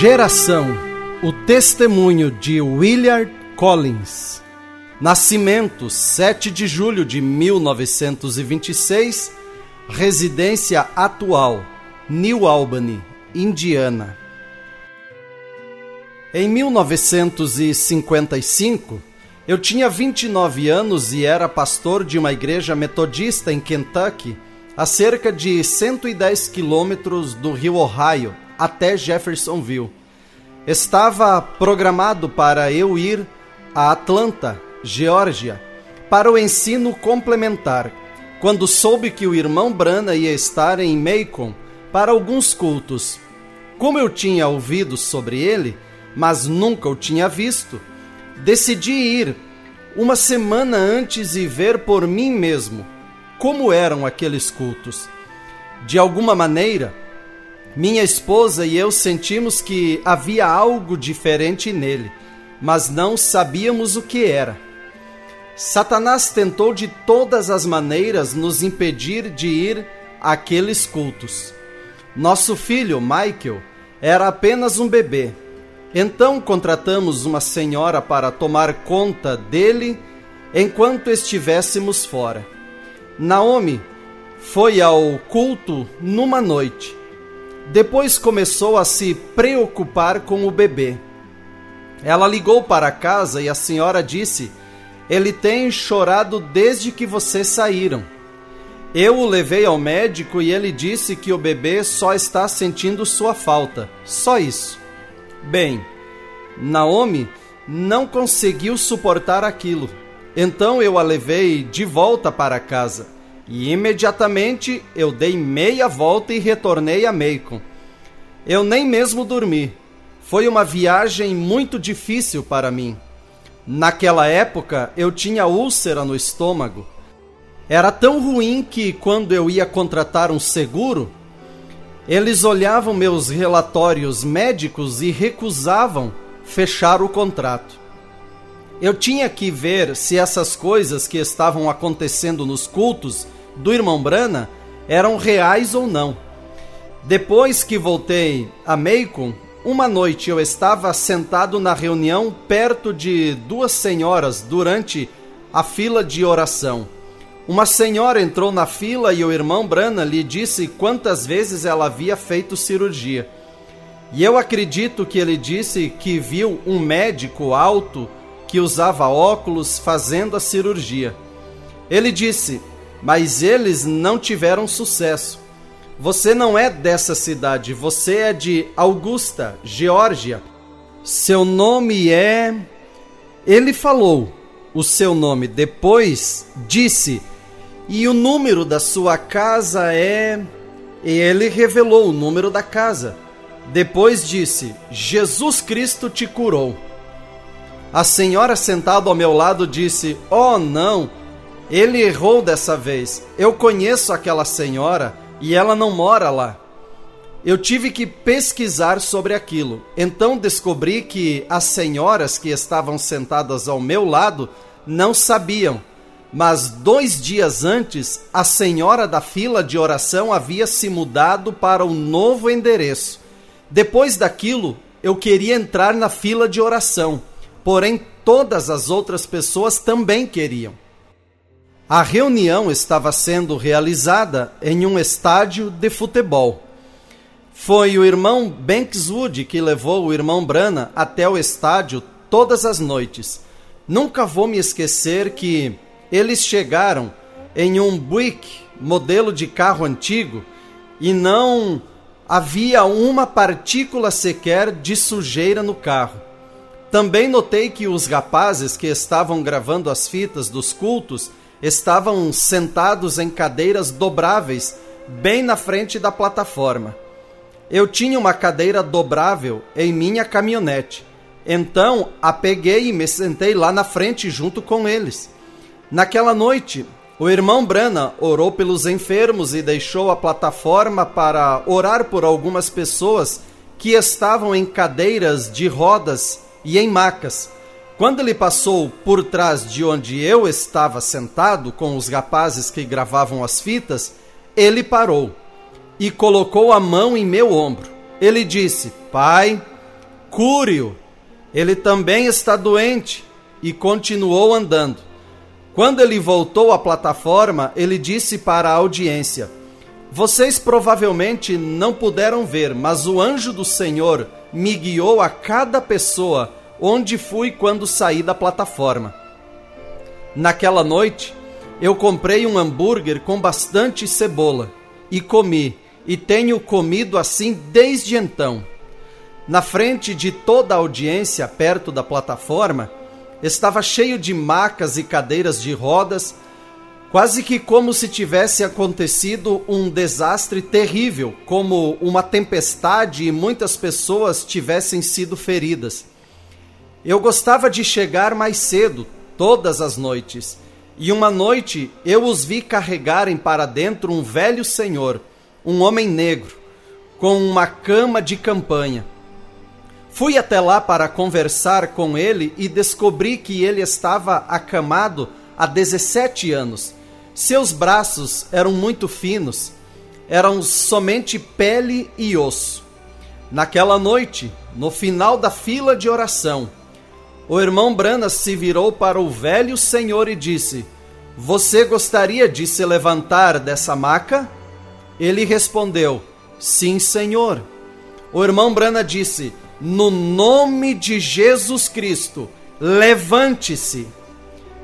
Geração O testemunho de Willard Collins. Nascimento 7 de julho de 1926. Residência atual New Albany, Indiana. Em 1955, eu tinha 29 anos e era pastor de uma igreja metodista em Kentucky, a cerca de 110 quilômetros do rio Ohio, até Jeffersonville. Estava programado para eu ir a Atlanta, Geórgia, para o ensino complementar, quando soube que o irmão Brana ia estar em Macon para alguns cultos. Como eu tinha ouvido sobre ele, mas nunca o tinha visto, decidi ir uma semana antes e ver por mim mesmo como eram aqueles cultos. De alguma maneira, minha esposa e eu sentimos que havia algo diferente nele, mas não sabíamos o que era. Satanás tentou de todas as maneiras nos impedir de ir àqueles cultos. Nosso filho, Michael, era apenas um bebê. Então contratamos uma senhora para tomar conta dele enquanto estivéssemos fora. Naomi foi ao culto numa noite depois começou a se preocupar com o bebê. Ela ligou para casa e a senhora disse: Ele tem chorado desde que vocês saíram. Eu o levei ao médico e ele disse que o bebê só está sentindo sua falta. Só isso. Bem, Naomi não conseguiu suportar aquilo. Então eu a levei de volta para casa e imediatamente eu dei meia volta e retornei a Macon. Eu nem mesmo dormi. Foi uma viagem muito difícil para mim. Naquela época eu tinha úlcera no estômago. Era tão ruim que quando eu ia contratar um seguro, eles olhavam meus relatórios médicos e recusavam fechar o contrato. Eu tinha que ver se essas coisas que estavam acontecendo nos cultos do irmão Brana eram reais ou não. Depois que voltei a Macon, uma noite eu estava sentado na reunião perto de duas senhoras durante a fila de oração. Uma senhora entrou na fila e o irmão Brana lhe disse quantas vezes ela havia feito cirurgia. E eu acredito que ele disse que viu um médico alto que usava óculos fazendo a cirurgia. Ele disse: mas eles não tiveram sucesso. Você não é dessa cidade, você é de Augusta, Geórgia. Seu nome é. Ele falou o seu nome, depois disse, e o número da sua casa é. E ele revelou o número da casa. Depois disse: Jesus Cristo te curou. A senhora sentada ao meu lado disse: Oh, não! Ele errou dessa vez. Eu conheço aquela senhora e ela não mora lá. Eu tive que pesquisar sobre aquilo. Então descobri que as senhoras que estavam sentadas ao meu lado não sabiam. Mas dois dias antes, a senhora da fila de oração havia se mudado para o novo endereço. Depois daquilo, eu queria entrar na fila de oração, porém todas as outras pessoas também queriam. A reunião estava sendo realizada em um estádio de futebol. Foi o irmão Bankswood que levou o irmão Brana até o estádio todas as noites. Nunca vou me esquecer que eles chegaram em um Buick, modelo de carro antigo, e não havia uma partícula sequer de sujeira no carro. Também notei que os rapazes que estavam gravando as fitas dos cultos estavam sentados em cadeiras dobráveis bem na frente da plataforma. Eu tinha uma cadeira dobrável em minha caminhonete. Então a peguei e me sentei lá na frente junto com eles. Naquela noite, o irmão Brana orou pelos enfermos e deixou a plataforma para orar por algumas pessoas que estavam em cadeiras de rodas e em macas quando ele passou por trás de onde eu estava sentado com os rapazes que gravavam as fitas, ele parou e colocou a mão em meu ombro. Ele disse: Pai, cure-o. Ele também está doente. E continuou andando. Quando ele voltou à plataforma, ele disse para a audiência: Vocês provavelmente não puderam ver, mas o anjo do Senhor me guiou a cada pessoa onde fui quando saí da plataforma. Naquela noite, eu comprei um hambúrguer com bastante cebola e comi, e tenho comido assim desde então. Na frente de toda a audiência, perto da plataforma, estava cheio de macas e cadeiras de rodas, quase que como se tivesse acontecido um desastre terrível, como uma tempestade e muitas pessoas tivessem sido feridas. Eu gostava de chegar mais cedo, todas as noites, e uma noite eu os vi carregarem para dentro um velho senhor, um homem negro, com uma cama de campanha. Fui até lá para conversar com ele e descobri que ele estava acamado há 17 anos. Seus braços eram muito finos, eram somente pele e osso. Naquela noite, no final da fila de oração, o irmão Branas se virou para o velho senhor e disse: Você gostaria de se levantar dessa maca? Ele respondeu: Sim, senhor. O irmão Brana disse: No nome de Jesus Cristo, levante-se.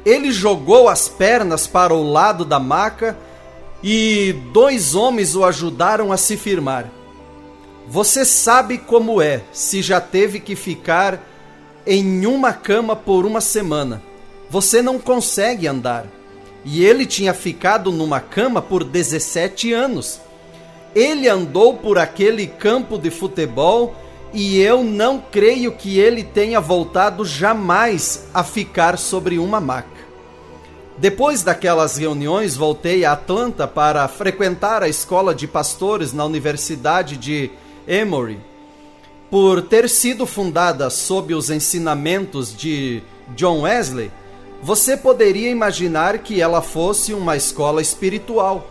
Ele jogou as pernas para o lado da maca e dois homens o ajudaram a se firmar. Você sabe como é se já teve que ficar em uma cama por uma semana. Você não consegue andar. E ele tinha ficado numa cama por 17 anos. Ele andou por aquele campo de futebol e eu não creio que ele tenha voltado jamais a ficar sobre uma maca. Depois daquelas reuniões, voltei a Atlanta para frequentar a escola de pastores na Universidade de Emory por ter sido fundada sob os ensinamentos de John Wesley, você poderia imaginar que ela fosse uma escola espiritual.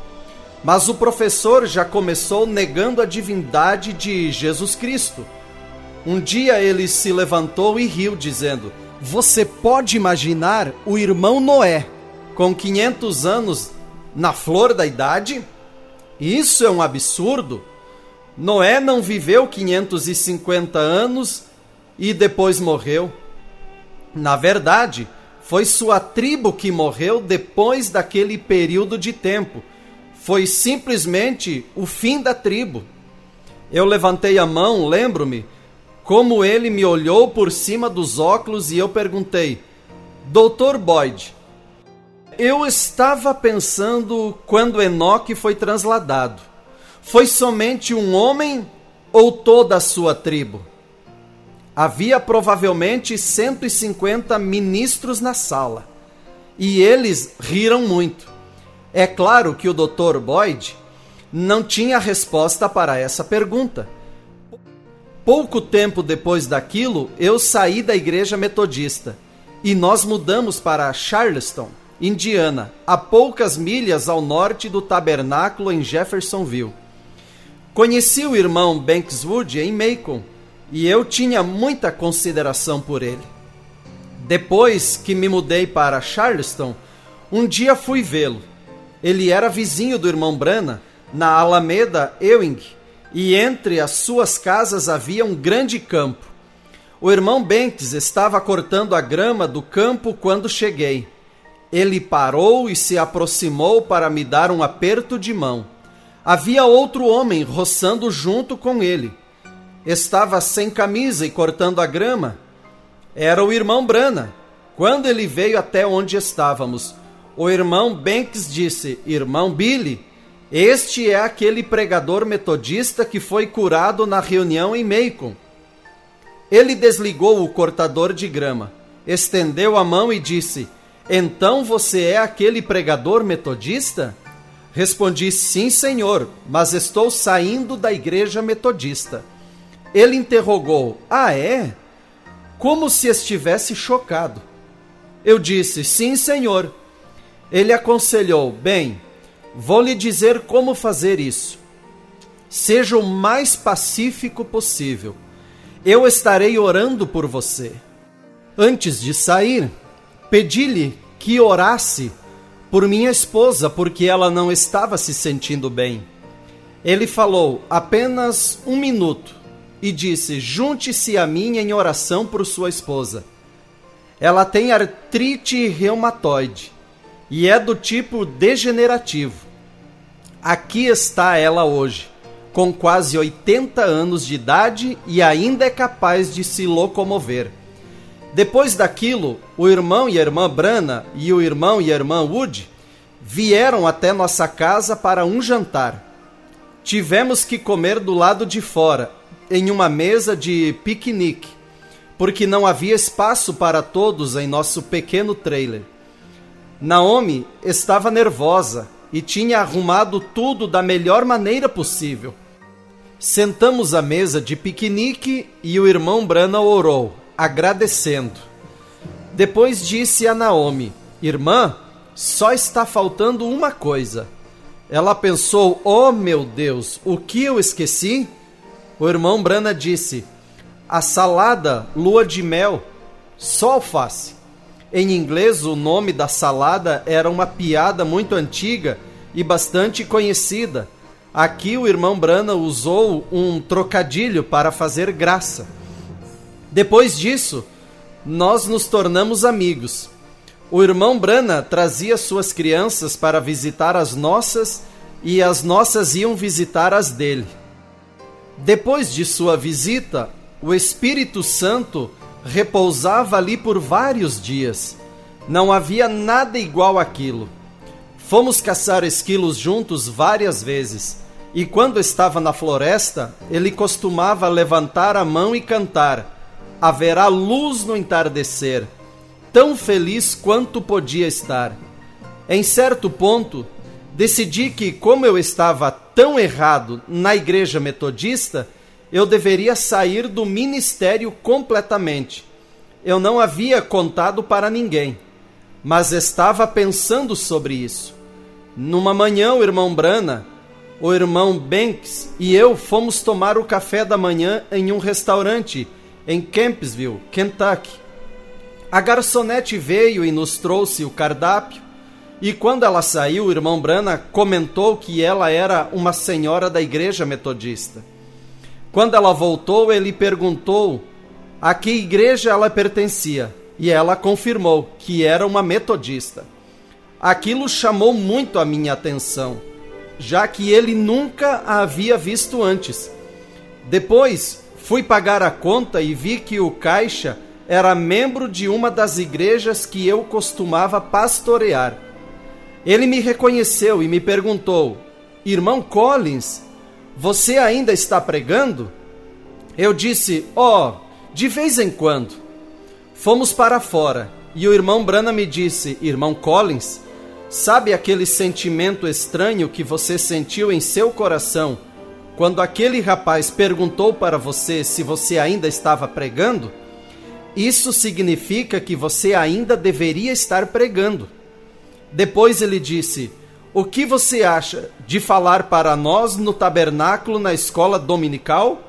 Mas o professor já começou negando a divindade de Jesus Cristo. Um dia ele se levantou e riu, dizendo: Você pode imaginar o irmão Noé, com 500 anos, na flor da idade? Isso é um absurdo. Noé não viveu 550 anos e depois morreu. Na verdade, foi sua tribo que morreu depois daquele período de tempo. Foi simplesmente o fim da tribo. Eu levantei a mão, lembro-me, como ele me olhou por cima dos óculos e eu perguntei: Doutor Boyd, eu estava pensando quando Enoque foi transladado foi somente um homem ou toda a sua tribo? Havia provavelmente 150 ministros na sala e eles riram muito. É claro que o Dr. Boyd não tinha resposta para essa pergunta. Pouco tempo depois daquilo, eu saí da igreja metodista e nós mudamos para Charleston, Indiana, a poucas milhas ao norte do tabernáculo em Jeffersonville. Conheci o irmão Bankswood em Macon e eu tinha muita consideração por ele. Depois que me mudei para Charleston, um dia fui vê-lo. Ele era vizinho do irmão Brana, na Alameda Ewing, e entre as suas casas havia um grande campo. O irmão Banks estava cortando a grama do campo quando cheguei. Ele parou e se aproximou para me dar um aperto de mão. Havia outro homem roçando junto com ele. Estava sem camisa e cortando a grama. Era o irmão Brana. Quando ele veio até onde estávamos, o irmão Banks disse: Irmão Billy, este é aquele pregador metodista que foi curado na reunião em Macon. Ele desligou o cortador de grama, estendeu a mão e disse: Então você é aquele pregador metodista? Respondi: Sim, senhor, mas estou saindo da igreja metodista. Ele interrogou: Ah, é? Como se estivesse chocado. Eu disse: Sim, senhor. Ele aconselhou: Bem, vou lhe dizer como fazer isso. Seja o mais pacífico possível. Eu estarei orando por você. Antes de sair, pedi-lhe que orasse por minha esposa, porque ela não estava se sentindo bem. Ele falou apenas um minuto e disse: Junte-se a mim em oração por sua esposa. Ela tem artrite reumatoide e é do tipo degenerativo. Aqui está ela hoje, com quase 80 anos de idade e ainda é capaz de se locomover. Depois daquilo, o irmão e a irmã Brana e o irmão e a irmã Wood vieram até nossa casa para um jantar. Tivemos que comer do lado de fora, em uma mesa de piquenique porque não havia espaço para todos em nosso pequeno trailer. Naomi estava nervosa e tinha arrumado tudo da melhor maneira possível. Sentamos à mesa de piquenique e o irmão Brana orou, agradecendo. Depois disse a Naomi: Irmã, só está faltando uma coisa. Ela pensou: Oh meu Deus, o que eu esqueci? O irmão Brana disse: a salada lua de mel, só alface. Em inglês, o nome da salada era uma piada muito antiga e bastante conhecida. Aqui o irmão Brana usou um trocadilho para fazer graça. Depois disso, nós nos tornamos amigos. O irmão Brana trazia suas crianças para visitar as nossas e as nossas iam visitar as dele. Depois de sua visita, o Espírito Santo repousava ali por vários dias. Não havia nada igual àquilo. Fomos caçar esquilos juntos várias vezes, e quando estava na floresta, ele costumava levantar a mão e cantar: Haverá luz no entardecer, tão feliz quanto podia estar. Em certo ponto, decidi que, como eu estava tão errado na igreja metodista, eu deveria sair do ministério completamente. Eu não havia contado para ninguém, mas estava pensando sobre isso. Numa manhã, o irmão Brana, o irmão Banks e eu fomos tomar o café da manhã em um restaurante em Campbellsville, Kentucky. A garçonete veio e nos trouxe o cardápio, e quando ela saiu, o irmão Brana comentou que ela era uma senhora da igreja metodista. Quando ela voltou, ele perguntou a que igreja ela pertencia e ela confirmou que era uma metodista. Aquilo chamou muito a minha atenção, já que ele nunca a havia visto antes. Depois, fui pagar a conta e vi que o caixa era membro de uma das igrejas que eu costumava pastorear. Ele me reconheceu e me perguntou: Irmão Collins, você ainda está pregando? Eu disse: oh, de vez em quando. Fomos para fora e o irmão Brana me disse: Irmão Collins, sabe aquele sentimento estranho que você sentiu em seu coração quando aquele rapaz perguntou para você se você ainda estava pregando? Isso significa que você ainda deveria estar pregando. Depois ele disse: o que você acha de falar para nós no tabernáculo na escola dominical?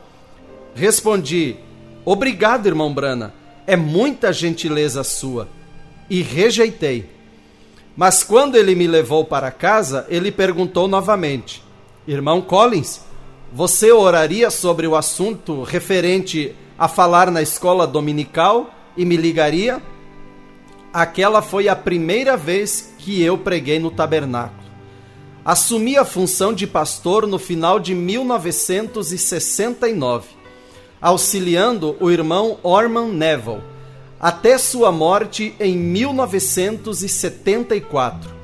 Respondi: Obrigado, irmão Brana. É muita gentileza sua. E rejeitei. Mas quando ele me levou para casa, ele perguntou novamente: Irmão Collins, você oraria sobre o assunto referente a falar na escola dominical e me ligaria? Aquela foi a primeira vez que eu preguei no tabernáculo. Assumi a função de pastor no final de 1969, auxiliando o irmão Orman Neville, até sua morte em 1974.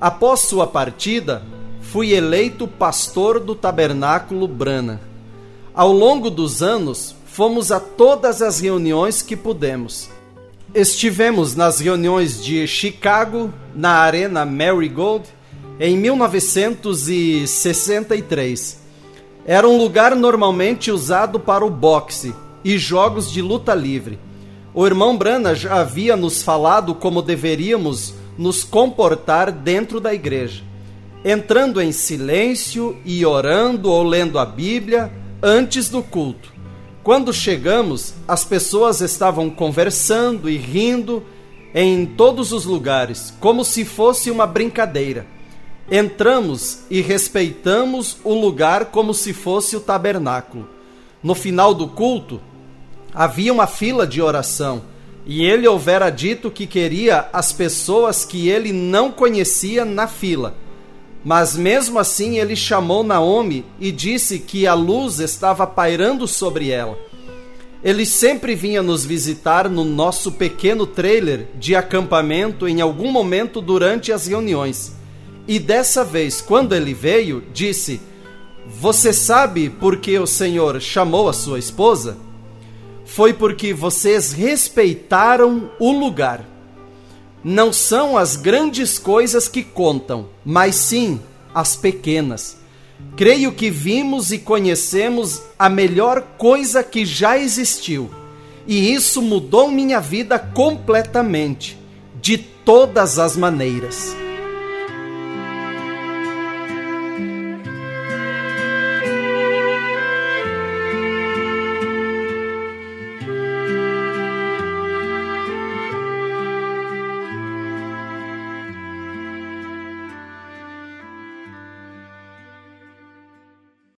Após sua partida, fui eleito pastor do Tabernáculo Brana. Ao longo dos anos, fomos a todas as reuniões que pudemos. Estivemos nas reuniões de Chicago, na Arena Marigold, em 1963. Era um lugar normalmente usado para o boxe e jogos de luta livre. O irmão Brana já havia nos falado como deveríamos nos comportar dentro da igreja, entrando em silêncio e orando ou lendo a Bíblia antes do culto. Quando chegamos, as pessoas estavam conversando e rindo em todos os lugares, como se fosse uma brincadeira. Entramos e respeitamos o lugar como se fosse o tabernáculo. No final do culto, havia uma fila de oração e ele houvera dito que queria as pessoas que ele não conhecia na fila. Mas mesmo assim ele chamou Naomi e disse que a luz estava pairando sobre ela. Ele sempre vinha nos visitar no nosso pequeno trailer de acampamento em algum momento durante as reuniões. E dessa vez, quando ele veio, disse: Você sabe por que o Senhor chamou a sua esposa? Foi porque vocês respeitaram o lugar. Não são as grandes coisas que contam, mas sim as pequenas. Creio que vimos e conhecemos a melhor coisa que já existiu, e isso mudou minha vida completamente, de todas as maneiras.